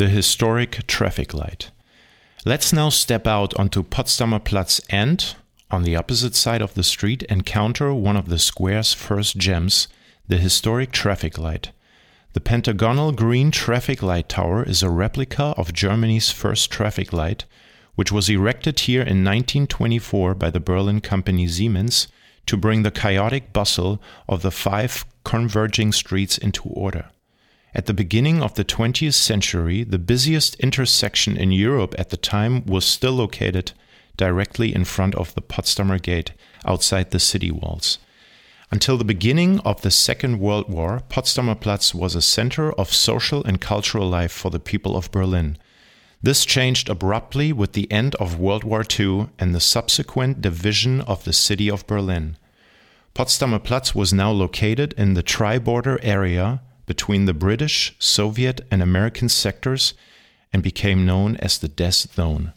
the historic traffic light. Let's now step out onto Potsdamer Platz and, on the opposite side of the street, encounter one of the square's first gems, the historic traffic light. The pentagonal green traffic light tower is a replica of Germany's first traffic light, which was erected here in 1924 by the Berlin company Siemens to bring the chaotic bustle of the five converging streets into order. At the beginning of the 20th century, the busiest intersection in Europe at the time was still located directly in front of the Potsdamer Gate outside the city walls. Until the beginning of the Second World War, Potsdamer Platz was a center of social and cultural life for the people of Berlin. This changed abruptly with the end of World War II and the subsequent division of the city of Berlin. Potsdamer Platz was now located in the tri border area between the British, Soviet, and American sectors and became known as the Death Zone.